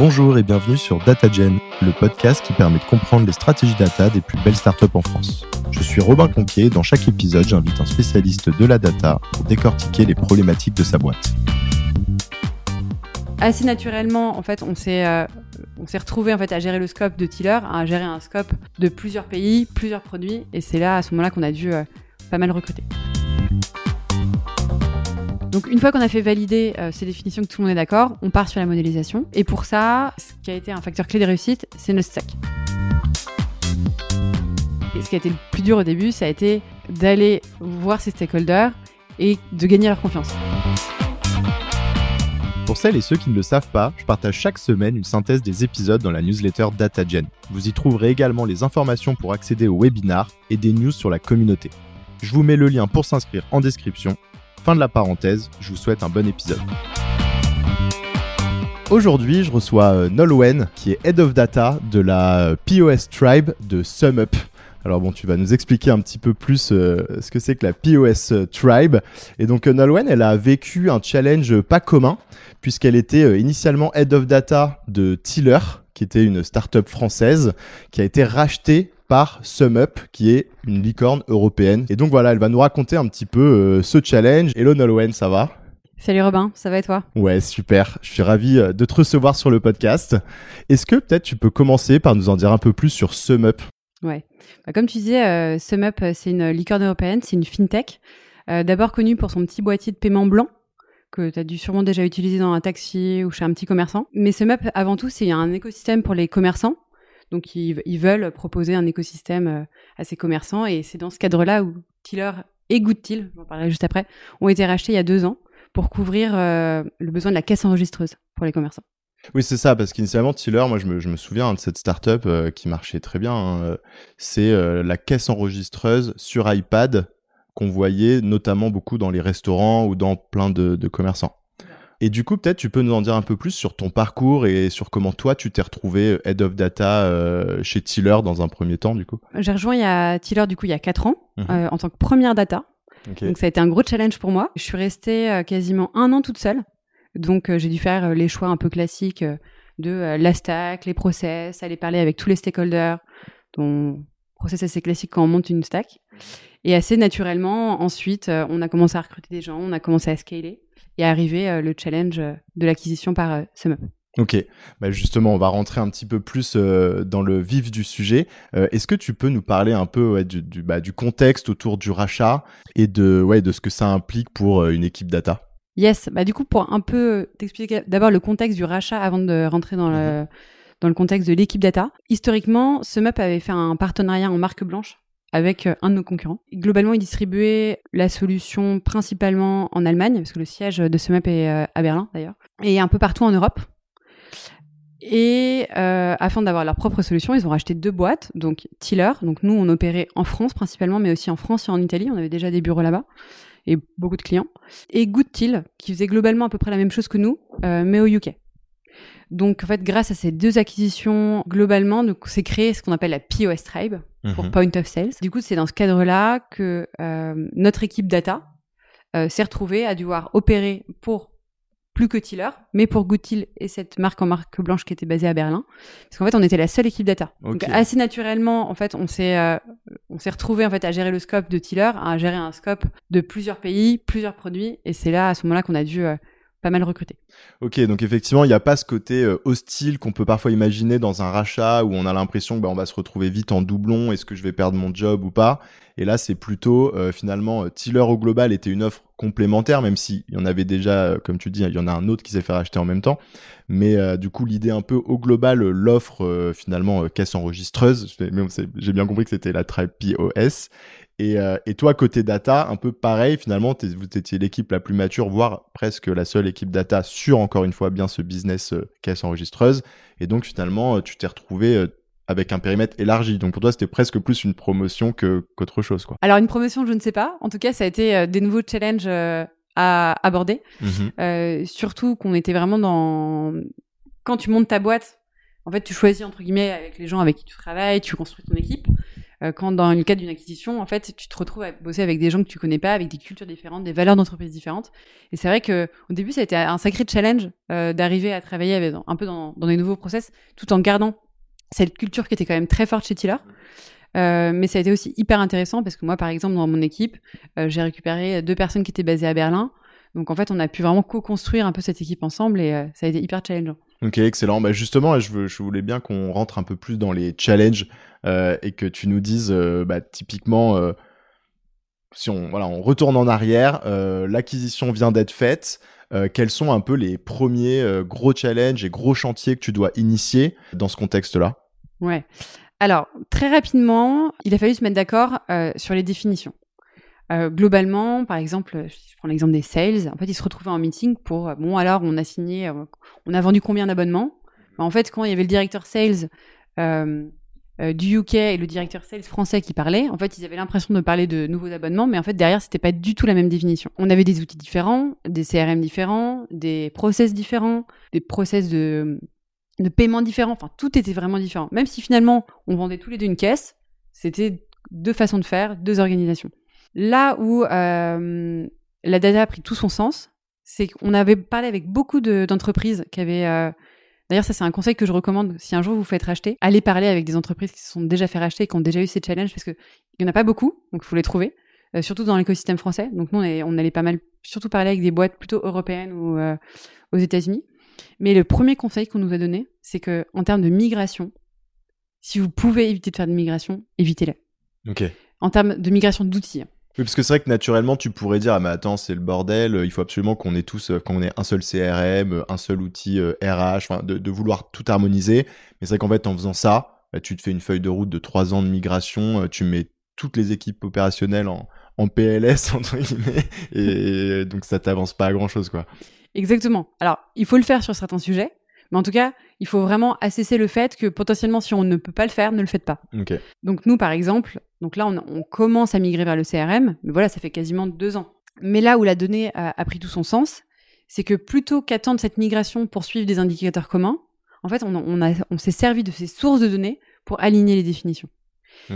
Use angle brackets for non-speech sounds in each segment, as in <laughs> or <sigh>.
Bonjour et bienvenue sur DataGen, le podcast qui permet de comprendre les stratégies data des plus belles startups en France. Je suis Robin Conquier dans chaque épisode, j'invite un spécialiste de la data pour décortiquer les problématiques de sa boîte. Assez naturellement, en fait, on s'est euh, en fait à gérer le scope de Tiller, à gérer un scope de plusieurs pays, plusieurs produits, et c'est là à ce moment-là qu'on a dû euh, pas mal recruter. Donc une fois qu'on a fait valider euh, ces définitions, que tout le monde est d'accord, on part sur la modélisation. Et pour ça, ce qui a été un facteur clé de réussite, c'est notre stack. Et ce qui a été le plus dur au début, ça a été d'aller voir ces stakeholders et de gagner leur confiance. Pour celles et ceux qui ne le savent pas, je partage chaque semaine une synthèse des épisodes dans la newsletter DataGen. Vous y trouverez également les informations pour accéder au webinar et des news sur la communauté. Je vous mets le lien pour s'inscrire en description Fin de la parenthèse, je vous souhaite un bon épisode. Aujourd'hui, je reçois euh, Nolwenn, qui est Head of Data de la euh, POS Tribe de SumUp. Alors bon, tu vas nous expliquer un petit peu plus euh, ce que c'est que la POS Tribe. Et donc Nolwenn, elle a vécu un challenge pas commun, puisqu'elle était initialement Head of Data de Tiller, qui était une startup française, qui a été rachetée par SumUp, qui est une licorne européenne. Et donc voilà, elle va nous raconter un petit peu euh, ce challenge. Hello Nolwenn, ça va? Salut Robin, ça va et toi? Ouais, super. Je suis ravi euh, de te recevoir sur le podcast. Est-ce que peut-être tu peux commencer par nous en dire un peu plus sur SumUp Ouais. Bah, comme tu disais, euh, SumUp, c'est une licorne européenne, c'est une fintech. D'abord connue pour son petit boîtier de paiement blanc que tu as dû sûrement déjà utiliser dans un taxi ou chez un petit commerçant. Mais SumUp, avant tout, c'est un écosystème pour les commerçants donc ils, veulent proposer un écosystème euh, à ces commerçants et c'est dans ce cadre-là où Tiller et Goodtil, j'en parlerai juste après, ont été rachetés il y a deux ans pour couvrir euh, le besoin de la caisse enregistreuse pour les commerçants. Oui, c'est ça, parce qu'initialement, Tiller, moi je me, souviens de cette startup euh, qui marchait très bien. Hein, c'est la caisse enregistreuse sur iPad qu'on voyait notamment beaucoup dans les restaurants ou dans plein de commerçants. Et du coup, peut-être tu peux nous en dire un peu plus sur ton parcours et sur comment toi tu t'es retrouvé euh, head of data euh, chez Tiller dans un premier temps, du coup? J'ai rejoint il y a Tiller du coup il y a 4 ans mhm. euh, en tant que première data. Donc ça a été un gros challenge pour moi. Je suis restée quasiment un an toute seule. Donc j'ai dû faire les choix un peu classiques de la stack, les process, aller parler avec tous les stakeholders. Donc process assez classique quand on monte une stack. Et assez naturellement, ensuite, on a commencé à recruter des gens, on a commencé à scaler et arriver euh, le challenge euh, de l'acquisition par euh, SumUp. Ok, bah justement, on va rentrer un petit peu plus dans le vif du sujet. Est-ce que tu peux nous parler un peu du, bah, du, contexte autour du rachat et de, ouais, de ce que ça implique pour une équipe data? Yes, bah du coup, pour un peu t'expliquer d'abord le contexte du rachat avant de rentrer dans le, mhm. dans le contexte de l'équipe data. Historiquement, SumUp avait fait un partenariat en marque blanche avec euh, un de nos concurrents. Globalement, ils distribuaient la solution principalement en Allemagne, parce que le siège de ce map est euh, à Berlin d'ailleurs, et un peu partout en Europe. Et euh, afin d'avoir leur propre solution, ils ont racheté deux boîtes, donc Tiller, donc nous on opérait en France principalement, mais aussi en France et en Italie, on avait déjà des bureaux là-bas et beaucoup de clients, et Goodtil, qui faisait globalement à peu près la même chose que nous, mais au UK. Donc en fait, grâce à ces deux acquisitions, globalement, c'est créé ce qu'on appelle la POS Tribe pour mhm. Point of Sales. Du coup, c'est dans ce cadre-là que euh, notre équipe data euh, s'est retrouvée à devoir opérer pour plus que Tiller, mais pour Goodtil et cette marque en marque blanche qui était basée à Berlin, parce qu'en fait, on était la seule équipe data. Donc assez naturellement, en fait, on s'est euh, on s'est retrouvé en fait à gérer le scope de Tiller, à gérer un scope de plusieurs pays, plusieurs produits, et c'est là à ce moment-là qu'on a dû pas mal recruté. Ok, donc effectivement, il n'y a pas ce côté euh, hostile qu'on peut parfois imaginer dans un rachat où on a l'impression que bah, va se retrouver vite en doublon, est-ce que je vais perdre mon job ou pas? Et là, c'est plutôt euh, finalement euh, Tiller au global était une offre complémentaire, même s'il y en avait déjà, comme tu dis, il y en a un autre qui s'est fait racheter en même temps. Mais du coup, l'idée un peu au global, l'offre finalement caisse enregistreuse, j'ai bien compris que c'était la Tribe POS. Euh, et, toi, côté data, un peu pareil, finalement, vous étiez l'équipe la plus mature, voire presque la seule équipe data sur, encore une fois, bien ce business euh, caisse enregistreuse. Et donc, finalement, euh, tu t'es retrouvé avec un périmètre élargi. Donc, pour toi, c'était presque plus une promotion qu'autre chose. Quoi. Alors, une promotion, je ne sais pas. En tout cas, ça a été des nouveaux challenges à aborder. Mmh surtout qu'on était vraiment dans... Quand tu montes ta boîte, en fait, tu choisis, entre guillemets, avec les gens avec qui tu travailles, tu construis ton équipe. Euh, quand dans le cadre d'une acquisition, en fait, tu te retrouves à bosser avec des gens que tu connais pas, avec des cultures différentes, des valeurs d'entreprise différentes. Et c'est vrai que au début, ça a été un sacré challenge euh, d'arriver à travailler un peu dans, des nouveaux process, tout en gardant cette culture qui était quand même très forte chez Tiller. Euh, mais ça a été aussi hyper intéressant parce que moi, par exemple, dans mon équipe, j'ai récupéré deux personnes qui étaient basées à Berlin. Donc en fait, on a pu vraiment co-construire un peu cette équipe ensemble et ça a été hyper challengeant. Ok, excellent. Bah justement, je, voulais bien qu'on rentre un peu plus dans les challenges euh, et que tu nous dises, euh, bah, typiquement, euh, si on, voilà, on retourne en arrière, l'acquisition vient d'être faite. Quels sont un peu les premiers gros challenges et gros chantiers que tu dois initier dans ce contexte-là? Ouais. Alors, très rapidement, il a fallu se mettre d'accord sur les définitions. Euh, globalement, par exemple, je prends l'exemple des sales, en fait, ils se retrouvaient en meeting pour, euh, bon, alors, on a signé, euh, on a vendu combien d'abonnements? Bah, En fait, quand il y avait le directeur sales euh, euh, du UK et le directeur sales français qui parlaient, en fait, ils avaient l'impression de parler de nouveaux abonnements, mais en fait, derrière, c'était pas du tout la même définition. On avait des outils différents, des CRM différents, des process différents, des process de, de paiement différents, enfin, tout était vraiment différent. Même si finalement, on vendait tous les deux une caisse, c'était deux façons de faire, deux organisations. Là où euh, la data a pris tout son sens, c'est qu'on avait parlé avec beaucoup de- d'entreprises qui avaient. euh, D'ailleurs, ça, c'est un conseil que je recommande. Si un jour vous vous faites racheter, allez parler avec des entreprises qui se sont déjà fait racheter, qui ont déjà eu ces challenges, parce qu'il n'y en a pas beaucoup, donc il faut les trouver, euh, surtout dans l'écosystème français. Donc, nous, on, est- on allait pas mal, surtout parler avec des boîtes plutôt européennes ou euh, aux États-Unis. Mais le premier conseil qu'on nous a donné, c'est que en termes de migration, si vous pouvez éviter de faire de migration, évitez-la. Ok. En termes de migration d'outils. Oui, parce que c'est vrai que naturellement, tu pourrais dire, ah mais attends, c'est le bordel, euh, il faut absolument qu'on ait tous, euh, qu'on ait un seul CRM, euh, un seul outil RH, de, de vouloir tout harmoniser. Mais c'est vrai qu'en fait, en faisant ça, bah, tu te fais une feuille de route de trois ans de migration, tu mets toutes les équipes opérationnelles en, en PLS, <laughs> entre guillemets, et, donc ça t'avance pas à grand chose, quoi. Exactement. Alors, il faut le faire sur certains sujets, mais en tout cas, il faut vraiment assesser le fait que potentiellement, si on ne peut pas le faire, ne le faites pas. Donc nous, par exemple, donc là, on, on commence à migrer vers le CRM, mais voilà, ça fait quasiment deux ans. Mais là où la donnée a, a pris tout son sens, c'est que plutôt qu'attendre cette migration pour suivre des indicateurs communs, en fait, on, on, a- on s'est servi de ces sources de données pour aligner les définitions.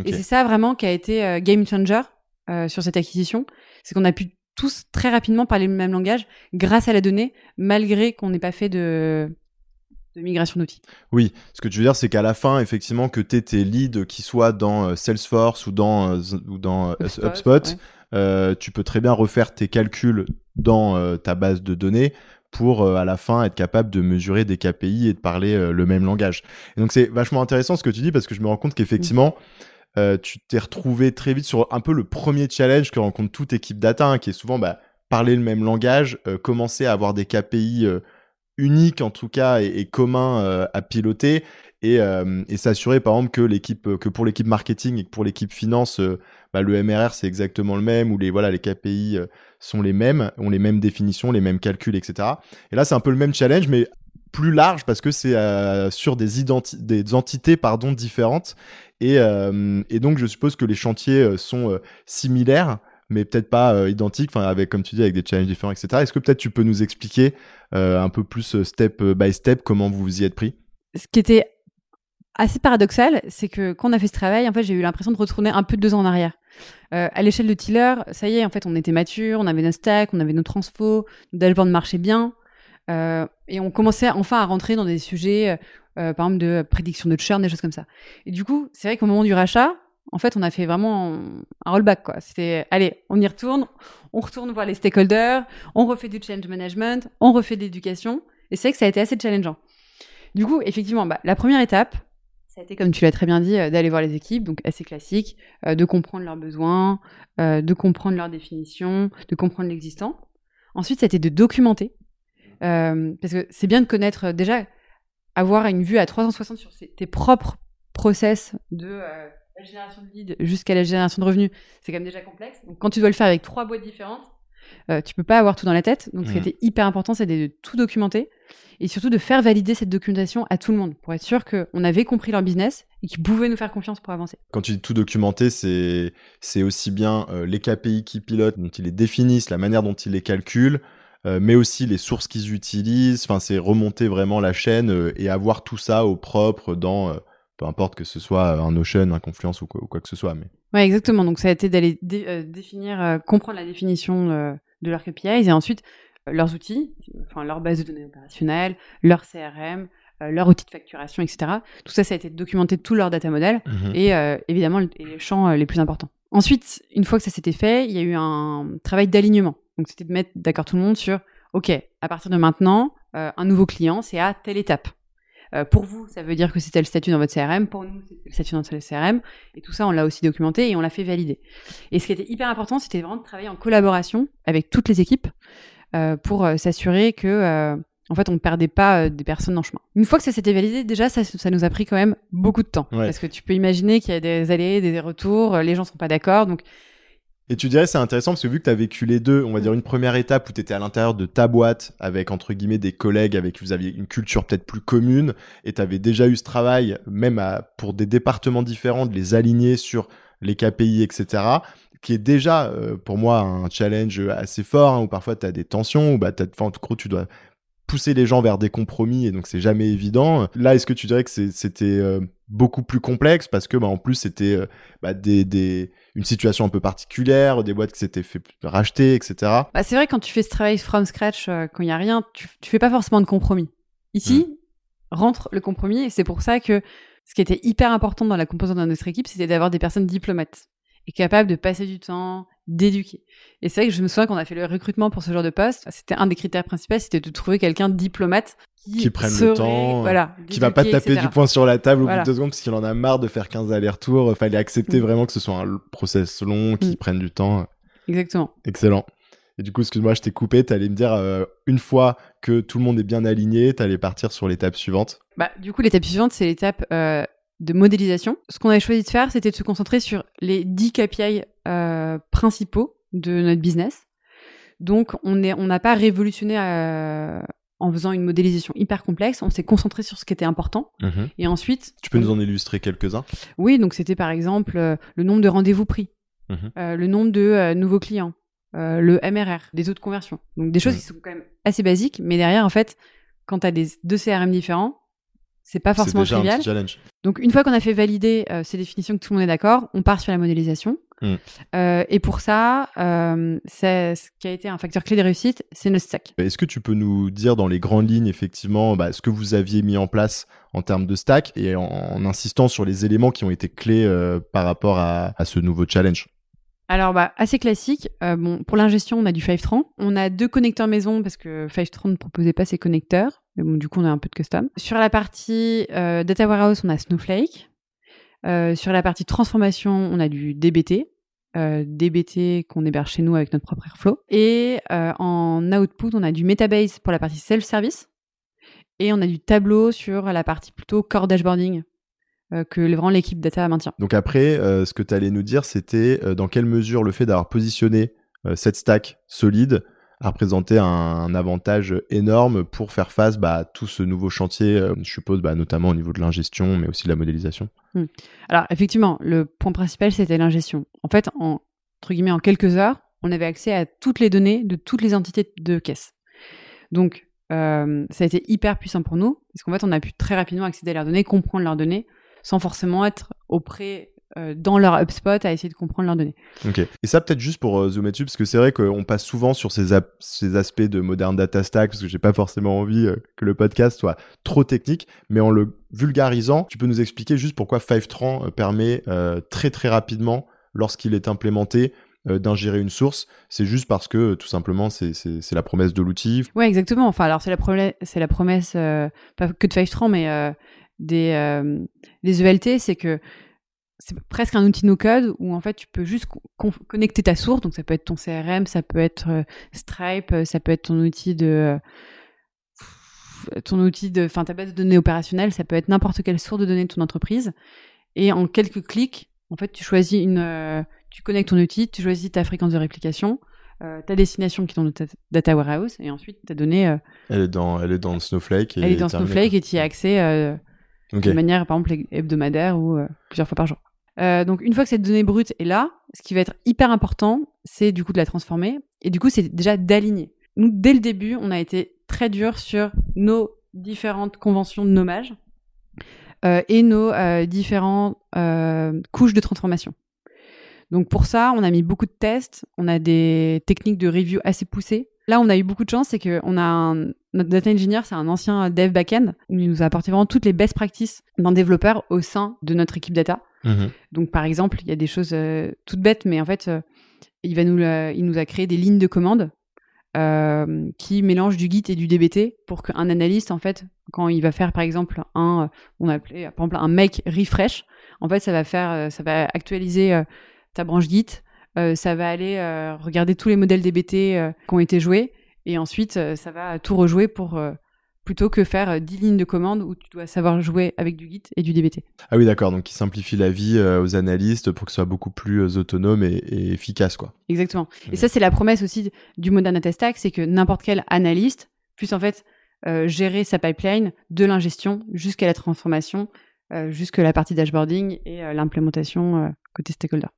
Et c'est ça vraiment qui a été euh, game changer euh, sur cette acquisition, c'est qu'on a pu tous très rapidement parler le même langage grâce à la donnée, malgré qu'on n'ait pas fait de, de migration d'outils. Oui, ce que tu veux dire, c'est qu'à la fin, effectivement, que tu tes leads qui soient dans euh, Salesforce ou dans, euh, ou dans euh, HubSpot, HubSpot, ouais. euh, tu peux très bien refaire tes calculs dans euh, ta base de données pour euh, à la fin être capable de mesurer des KPI et de parler le même langage. Et donc c'est vachement intéressant ce que tu dis parce que je me rends compte qu'effectivement, euh, tu t'es retrouvé très vite sur un peu le premier challenge que rencontre toute équipe data, hein, qui est souvent bah, parler le même langage, commencer à avoir des KPI euh, uniques en tout cas et, communs euh, à piloter et, euh, et s'assurer par exemple que l'équipe que pour l'équipe marketing et que pour l'équipe finance euh, bah, le MRR c'est exactement le même ou les voilà les KPI euh, sont les mêmes ont les mêmes définitions les mêmes calculs etc et là c'est un peu le même challenge mais plus large parce que c'est euh, sur des, des entités pardon différentes. Et, euh, et donc je suppose que les chantiers euh, sont euh, similaires mais peut-être pas euh, identiques enfin avec comme tu dis avec des challenges différents etc est-ce que peut-être tu peux nous expliquer euh, un peu plus euh, step by step comment vous vous y êtes pris? Ce qui était assez paradoxal, c'est que quand on a fait ce travail, en fait, j'ai eu l'impression de retourner un peu deux ans en arrière. Euh, à l'échelle de Tiller, ça y est, en fait, on était mature, on avait nos stacks, on avait nos transfos, nos dashboards marchaient bien, euh, et on commençait enfin à rentrer dans des sujets, euh, par exemple, de prédiction de churn, des choses comme ça. Et du coup, c'est vrai qu'au moment du rachat, en fait, on a fait vraiment un rollback, quoi. C'était, allez, on y retourne, on retourne voir les stakeholders, on refait du change management, on refait de l'éducation, et c'est vrai que ça a été assez challengeant. Du coup, effectivement, bah, la première étape, ça a été, comme tu l'as très bien dit, euh, d'aller voir les équipes, donc assez classique, euh, de comprendre leurs besoins, euh, de comprendre leurs définitions, de comprendre l'existant. Ensuite, ça a été de documenter, parce que c'est bien de connaître déjà, avoir une vue à 360 sur tes propres process de la génération de leads jusqu'à la génération de revenus. C'est quand même déjà complexe. Donc, quand tu dois le faire avec trois boîtes différentes, euh, tu peux pas avoir tout dans la tête. Donc, ce qui était hyper important, c'est de tout documenter et surtout de faire valider cette documentation à tout le monde pour être sûr qu'on avait compris leur business et qu'ils pouvaient nous faire confiance pour avancer. quand tu dis tout documenter, c'est c'est aussi bien euh, les KPI qui pilotent, dont ils les définissent, la manière dont ils les calculent, euh, mais aussi les sources qu'ils utilisent. Enfin, c'est remonter vraiment la chaîne euh, et avoir tout ça au propre dans peu importe que ce soit un Notion, un Confluence ou quoi, ou quoi que ce soit. Mais... Ouais, exactement. Donc ça a été d'aller définir, comprendre la définition de leurs KPIs et ensuite leurs outils, enfin leur base de données opérationnelle, leur CRM, leur outil de facturation, etc. Tout ça, ça a été documenté tout leur data model Mhm. et évidemment les champs les plus importants. Ensuite, une fois que ça s'était fait, il y a eu un travail d'alignement. Donc c'était de mettre d'accord tout le monde sur, OK, à partir de maintenant, un nouveau client, c'est à telle étape. Euh, pour vous, ça veut dire que c'était le statut dans votre CRM. Pour nous, c'était le statut dans notre CRM. Et tout ça, on l'a aussi documenté et on l'a fait valider. Et ce qui était hyper important, c'était vraiment de travailler en collaboration avec toutes les équipes euh, pour euh, s'assurer que, en fait, on ne perdait pas des personnes en chemin. Une fois que ça s'était validé, déjà, ça, ça nous a pris quand même beaucoup de temps. Ouais. Parce que tu peux imaginer qu'il y a des allées, des retours, les gens sont pas d'accord. Donc, Et tu dirais c'est intéressant parce que vu que tu vécu les deux, on va dire une première étape où tu étais à l'intérieur de ta boîte avec entre guillemets des collègues avec qui vous aviez une culture peut-être plus commune et tu avais déjà eu ce travail même à, pour des départements différents de les aligner sur les KPI etc qui est déjà euh, pour moi un challenge assez fort hein, où parfois tu as des tensions où bah en gros tu dois pousser les gens vers des compromis et donc c'est jamais évident. Là, est-ce que tu dirais que c'était euh, beaucoup plus complexe parce que bah, en plus c'était euh, bah, des, des, une situation un peu particulière, des boîtes qui s'étaient fait racheter, etc. bah, c'est vrai, quand tu fais ce travail from scratch, euh, quand il y a rien, tu, tu fais pas forcément de compromis. Ici, rentre le compromis et c'est pour ça que ce qui était hyper important dans la composante de notre équipe, c'était d'avoir des personnes diplomate et capables de passer du temps, d'éduquer. Et c'est vrai que je me souviens qu'on a fait le recrutement pour ce genre de poste. C'était un des critères principaux, c'était de trouver quelqu'un de diplomate qui, Qui prenne le temps, voilà, Qui va pas taper etc. du poing sur la table au bout de deux secondes parce qu'il en a marre de faire 15 allers-retours. Euh, Fallait accepter Mm. vraiment que ce soit un process long, qui Mm. prenne du temps. Exactement. Excellent. Et du coup, excuse-moi, je t'ai coupé. T'allais me dire, euh, une fois que tout le monde est bien aligné, t'allais partir sur l'étape suivante. Bah, du coup, l'étape suivante, c'est l'étape euh, de modélisation. Ce qu'on avait choisi de faire, c'était de se concentrer sur les 10 KPI euh, principaux de notre business. Donc, on n'a pas révolutionné euh, en faisant une modélisation hyper complexe. On s'est concentré sur ce qui était important. Et ensuite, Tu peux on- nous en illustrer quelques-uns? Oui, donc c'était par exemple euh, le nombre de rendez-vous pris, Mhm. le nombre de nouveaux clients, le MRR, des taux de conversion. Donc des choses Mhm. qui sont quand même assez basiques, mais derrière, en fait, quand tu as des, deux CRM différents, c'est pas forcément déjà un trivial. petit challenge. Donc une fois qu'on a fait valider euh, ces définitions, que tout le monde est d'accord, on part sur la modélisation. Mm. Euh, et pour ça, euh, c'est- ce qui a été un facteur clé de réussite, c'est notre stack. Est-ce que tu peux nous dire dans les grandes lignes, effectivement, bah, ce que vous aviez mis en place en termes de stack et en, en insistant sur les éléments qui ont été clés par rapport à, à ce nouveau challenge? Alors, bah, assez classique. Euh, bon, pour l'ingestion, on a du Fivetran. On a deux connecteurs maison parce que Fivetran ne proposait pas ses connecteurs. Du coup, on a un peu de custom. Sur la partie euh, Data Warehouse, on a Snowflake. Euh, sur la partie transformation, on a du DBT. Euh, DBT qu'on héberge chez nous avec notre propre Airflow. Et en output, on a du Metabase pour la partie self-service. Et on a du tableau sur la partie plutôt core dashboarding que vraiment l'équipe data maintient. Donc après, ce que tu allais nous dire, c'était dans quelle mesure le fait d'avoir positionné cette stack solide a représenté un, avantage énorme pour faire face bah, à tout ce nouveau chantier, euh, je suppose, bah, notamment au niveau de l'ingestion, mais aussi de la modélisation. Alors effectivement, le point principal c'était l'ingestion. En fait, en entre guillemets en quelques heures, on avait accès à toutes les données de toutes les entités de caisse. Donc euh, ça a été hyper puissant pour nous parce qu'en fait on a pu très rapidement accéder à leurs données, comprendre leurs données, sans forcément être auprès dans leur HubSpot à essayer de comprendre leurs données. Ok. Et ça, peut-être juste pour euh, zoomer dessus, parce que c'est vrai qu'on passe souvent sur ces, ces aspects de modern data stack, parce que j'ai pas forcément envie euh, que le podcast soit trop technique, mais en le vulgarisant, tu peux nous expliquer juste pourquoi Fivetran euh, permet euh, très très rapidement, lorsqu'il est implémenté, euh, d'ingérer une source. C'est juste parce que euh, tout simplement, c'est la promesse de l'outil. Ouais, exactement. Enfin, alors c'est la, c'est la promesse, euh, pas que de Fivetran, mais euh, des, euh, des ELT, c'est que c'est presque un outil no-code où en fait tu peux juste co- con- connecter ta source. Donc ça peut être ton CRM, ça peut être euh, Stripe, euh, ça peut être ton outil de euh, ton outil de, enfin ta base de données opérationnelle, ça peut être n'importe quelle source de données de ton entreprise. Et en quelques clics, en fait, tu choisis une, euh, tu connectes ton outil, tu choisis ta fréquence de réplication, euh, ta destination qui est dans ta data warehouse, et ensuite ta donnée, euh, Elle est dans, elle est dans Snowflake. Et elle est dans Snowflake et tu y as accès de manière, par exemple, hebdomadaire ou euh, plusieurs fois par jour. Euh, donc, une fois que cette donnée brute est là, ce qui va être hyper important, c'est du coup de la transformer. Et du coup, c'est déjà d'aligner. Nous, dès le début, on a été très dur sur nos différentes conventions de nommage. euh, et nos différentes couches de transformation. Donc pour ça, on a mis beaucoup de tests, on a des techniques de review assez poussées. Là, on a eu beaucoup de chance, c'est que on a un, notre data engineer, c'est un ancien dev backend. Il nous a apporté vraiment toutes les best practices d'un développeur au sein de notre équipe data. Mhm. Donc par exemple, il y a des choses euh, toutes bêtes, mais en fait, euh, il va nous, la- il nous a créé des lignes de commande euh, qui mélangent du Git et du DBT pour qu'un analyste, en fait, quand il va faire par exemple un, on a appelé par exemple un make refresh, en fait, ça va faire, ça va actualiser ta branche Git, ça va aller regarder tous les modèles DBT qui ont été joués, et ensuite euh, ça va tout rejouer pour euh, plutôt que faire euh, 10 lignes de commande où tu dois savoir jouer avec du Git et du DBT. Ah oui, d'accord. Donc, qui simplifie la vie euh, aux analystes pour que ce soit beaucoup plus euh, autonome et, et efficace, quoi. Exactement. Et ça, c'est la promesse aussi du Modern Data Stack, c'est que n'importe quel analyste puisse en fait euh, gérer sa pipeline de l'ingestion jusqu'à la transformation, euh, jusqu'à la partie dashboarding et euh, l'implémentation euh, côté stakeholder.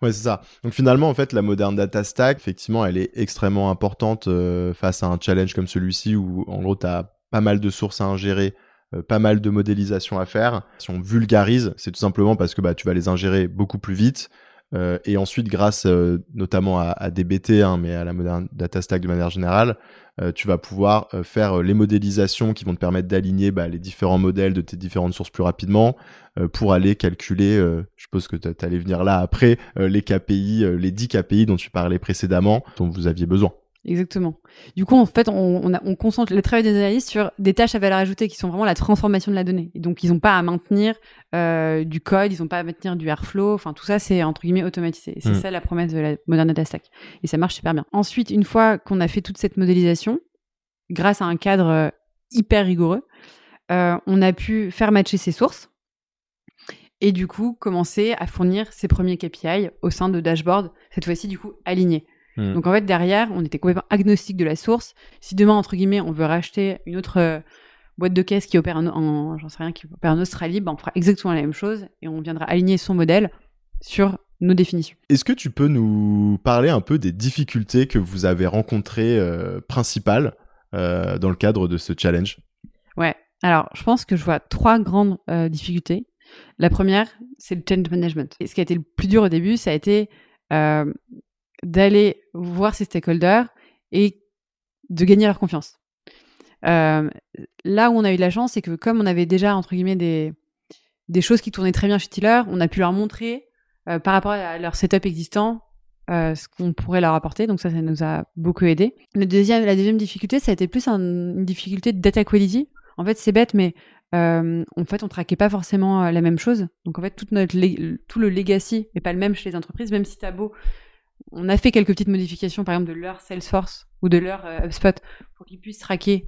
Ouais, c'est ça. Donc finalement, en fait, la moderne data stack, effectivement, elle est extrêmement importante euh, face à un challenge comme celui-ci où, en gros, tu as pas mal de sources à ingérer, euh, pas mal de modélisation à faire. Si on vulgarise, c'est tout simplement parce que bah, tu vas les ingérer beaucoup plus vite. Euh, et ensuite, grâce euh, notamment à, à DBT, hein, mais à la moderne data stack de manière générale, euh, tu vas pouvoir euh, faire les modélisations qui vont te permettre d'aligner bah, les différents modèles de tes différentes sources plus rapidement pour aller calculer, je suppose que tu allais venir là après, les KPI, les 10 KPI dont tu parlais précédemment, dont vous aviez besoin. Exactement. Du coup, en fait, on, on, a- on concentre le travail des analystes sur des tâches à valeur ajoutée qui sont vraiment la transformation de la donnée. Et donc, ils n'ont pas à maintenir euh, du code, ils n'ont pas à maintenir du Airflow. Enfin, tout ça, c'est entre guillemets automatisé. C'est Mm. ça la promesse de la Modern Data Stack. Et ça marche super bien. Ensuite, une fois qu'on a fait toute cette modélisation, grâce à un cadre euh, hyper rigoureux, euh, on a pu faire matcher ces sources et du coup commencer à fournir ses premiers KPI au sein de dashboards, cette fois-ci du coup alignés. Mm. Donc en fait derrière, on était complètement agnostique de la source. Si demain entre guillemets on veut racheter une autre euh, boîte de caisse qui opère en, en- j'en sais rien qui opère en Australie, ben on fera exactement la même chose et on viendra aligner son modèle sur nos définitions. Est-ce que tu peux nous parler un peu des difficultés que vous avez rencontrées euh, principales euh, dans le cadre de ce challenge? Ouais. Alors, je pense que je vois trois grandes difficultés. La première, c'est le change management. Et ce qui a été le plus dur au début, ça a été euh, d'aller voir ses stakeholders et de gagner leur confiance. Euh, là où on a eu de la chance, c'est que comme on avait déjà, entre guillemets, des, des choses qui tournaient très bien chez Tiller, on a pu leur montrer, euh, par rapport à leur setup existant, euh, ce qu'on pourrait leur apporter. Donc ça, ça nous a beaucoup aidé. Deuxième, la deuxième difficulté, ça a été plus un- une difficulté de data quality. En fait, c'est bête, mais en fait, on traquait pas forcément la même chose. Donc en fait, tout le legacy n'est pas le même chez les entreprises, même si t'as beau. On a fait quelques petites modifications, par exemple, de leur Salesforce ou de leur euh, HubSpot pour qu'ils puissent traquer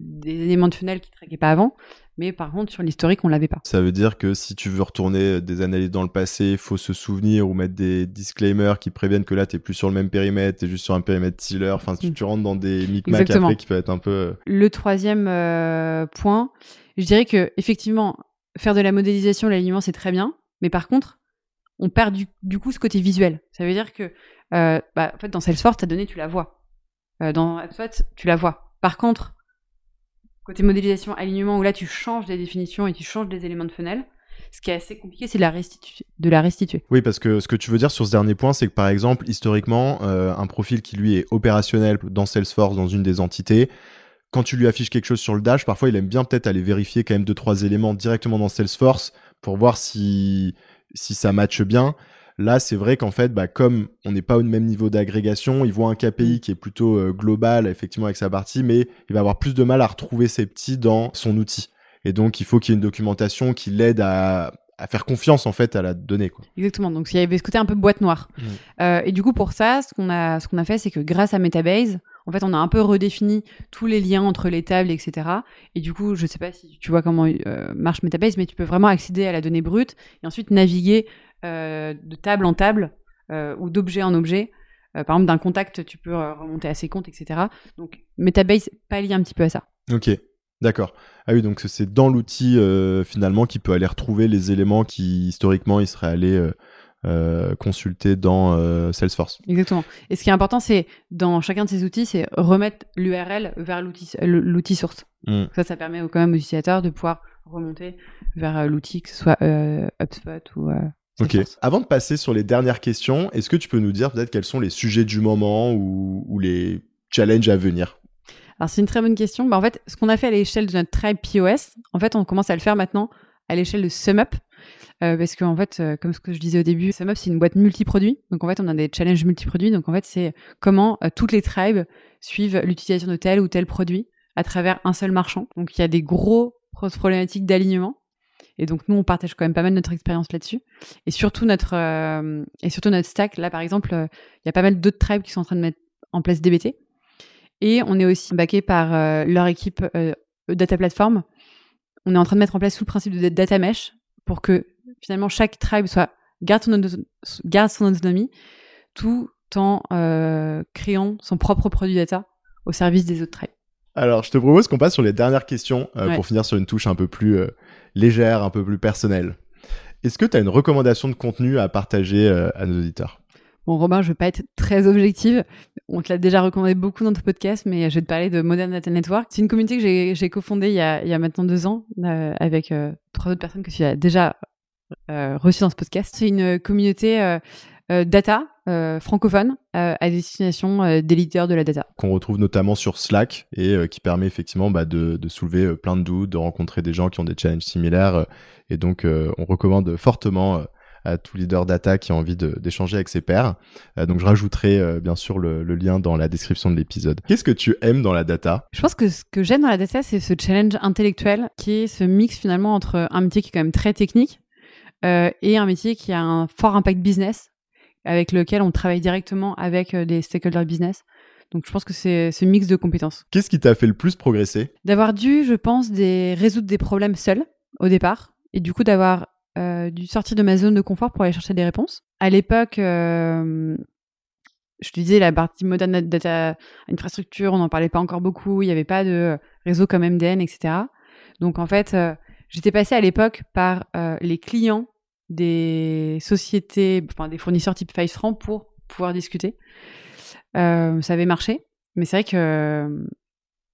des éléments de funnel qu'ils traquaient pas avant. Mais par contre, sur l'historique, on l'avait pas. Ça veut dire que si tu veux retourner des analyses dans le passé, il faut se souvenir ou mettre des disclaimers qui préviennent que là, tu plus sur le même périmètre, tu es juste sur un périmètre Tiller. Enfin, tu, Mm. tu rentres dans des micmacs après qui peuvent être un peu... euh, Le troisième euh, point, je dirais que effectivement, faire de la modélisation, l'alignement, c'est très bien, mais par contre, on perd du, du coup ce côté visuel. Ça veut dire que, euh, bah, en fait, dans Salesforce, ta donnée, tu la vois. Euh, dans HubSpot, tu la vois. Par contre, côté modélisation, alignement, où là, tu changes des définitions et tu changes des éléments de funnel, ce qui est assez compliqué, c'est de la, restitu- de la restituer. Oui, parce que ce que tu veux dire sur ce dernier point, c'est que par exemple, historiquement, euh, un profil qui lui est opérationnel dans Salesforce, dans une des entités, quand tu lui affiches quelque chose sur le dash, parfois il aime bien peut-être aller vérifier quand même deux trois éléments directement dans Salesforce pour voir si si ça matche bien. Là, c'est vrai qu'en fait, bah, comme on n'est pas au même niveau d'agrégation, il voit un KPI qui est plutôt euh, global, effectivement, avec sa partie, mais il va avoir plus de mal à retrouver ses petits dans son outil. Et donc, il faut qu'il y ait une documentation qui l'aide à, à faire confiance, en fait, à la donnée. Quoi. Exactement. Donc il y avait ce côté un peu boîte noire. Mm. Euh, et du coup pour ça, ce qu'on a, ce qu'on a fait, c'est que grâce à Metabase, en fait, on a un peu redéfini tous les liens entre les tables, etc. Et du coup, je sais pas si tu vois comment euh, marche Metabase, mais tu peux vraiment accéder à la donnée brute et ensuite naviguer euh, de table en table euh, ou d'objet en objet. Par exemple, d'un contact, tu peux remonter à ses comptes, etc. Donc Metabase pallie un petit peu à ça. Ok, d'accord. Ah oui, donc c'est dans l'outil finalement qui peut aller retrouver les éléments qui historiquement il serait allé euh, euh, consulter dans euh, Salesforce. Exactement. Et ce qui est important, c'est dans chacun de ces outils, c'est remettre l'URL vers l'outil, source. Mm. Ça, ça permet au- quand même aux utilisateurs de pouvoir remonter vers l'outil, que ce soit HubSpot ou Ok. Avant de passer sur les dernières questions, est-ce que tu peux nous dire peut-être quels sont les sujets du moment ou, les challenges à venir? Alors c'est une très bonne question. Bah, en fait, ce qu'on a fait à l'échelle de notre tribe POS, en fait, on commence à le faire maintenant à l'échelle de SumUp. Euh, parce qu'en fait, euh, comme ce que je disais au début, SumUp, c'est une boîte multi-produits. Donc en fait, on a des challenges multi-produits. Donc en fait, c'est comment euh, toutes les tribes suivent l'utilisation de tel ou tel produit à travers un seul marchand. Donc il y a des gros problématiques d'alignement. Et donc nous, on partage quand même pas mal notre expérience là-dessus. Et surtout notre et surtout notre stack. Là, par exemple, il y a pas mal d'autres tribes qui sont en train de mettre en place DBT. Et on est aussi backé par leur équipe data platform. On est en train de mettre en place tout le principe de data mesh pour que finalement chaque tribe soit garde son, garde son autonomie tout en créant son propre produit data au service des autres tribes. Alors, je te propose qu'on passe sur les dernières questions pour finir sur une touche un peu plus légère, un peu plus personnelle. Est-ce que tu as une recommandation de contenu à partager euh, à nos auditeurs? Bon, Robin, je vais pas être très objective. On te l'a déjà recommandé beaucoup dans ton podcast, mais je vais te parler de Modern Data Network. C'est une communauté que j'ai cofondée il, y a, il y a maintenant deux ans euh, avec euh, trois autres personnes que tu as déjà reçues dans ce podcast. C'est une communauté data euh, francophone euh, à destination euh, des leaders de la data. Qu'on retrouve notamment sur Slack et qui permet effectivement bah, de, de, soulever plein de doutes, de rencontrer des gens qui ont des challenges similaires. et donc, on recommande fortement à tout leader data qui a envie d'échanger avec ses pairs. donc je rajouterai bien sûr le, le, lien dans la description de l'épisode. Qu'est-ce que tu aimes dans la data? Je pense que ce que j'aime dans la data, c'est ce challenge intellectuel qui est ce mix finalement entre un métier qui est quand même très technique et un métier qui a un fort impact business avec lequel on travaille directement avec euh, des stakeholders business. Donc je pense que c'est ce mix de compétences. Qu'est-ce qui t'a fait le plus progresser? D'avoir dû, je pense, des, résoudre des problèmes seul au départ, et du coup d'avoir euh, dû sortir de ma zone de confort pour aller chercher des réponses. À l'époque, euh, je te disais, la partie moderne data infrastructure, on n'en parlait pas encore beaucoup, il n'y avait pas de réseau comme MDN, etc. Donc en fait, j'étais passée à l'époque par les clients des sociétés, enfin des fournisseurs type Five francs pour pouvoir discuter. Euh, ça avait marché, mais c'est vrai que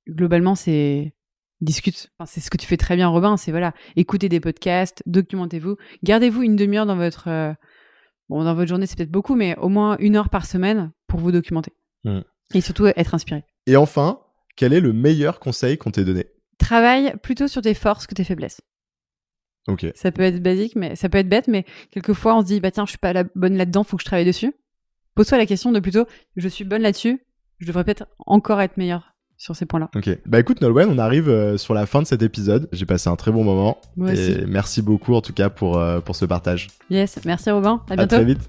globalement, c'est discute. c'est ce que tu fais très bien, Robin. C'est voilà, écoutez des podcasts, documentez-vous, gardez-vous une demi-heure dans votre euh, bon dans votre journée, c'est peut-être beaucoup, mais au moins une heure par semaine pour vous documenter mmh. et surtout être inspiré. Et enfin, quel est le meilleur conseil qu'on t'ait donné? Travaille plutôt sur tes forces que tes faiblesses. Ça peut être basique, mais ça peut être bête, mais quelquefois on se dit bah tiens, je suis pas la bonne là-dedans, faut que je travaille dessus. Pose-toi la question de plutôt je suis bonne là-dessus, je devrais peut-être encore être meilleure sur ces points-là. Ok. Bah écoute Nolwenn, on arrive euh, sur la fin de cet épisode. J'ai passé un très bon moment. et merci beaucoup en tout cas pour, euh, pour ce partage. Yes, merci Robin. À bientôt. À très vite.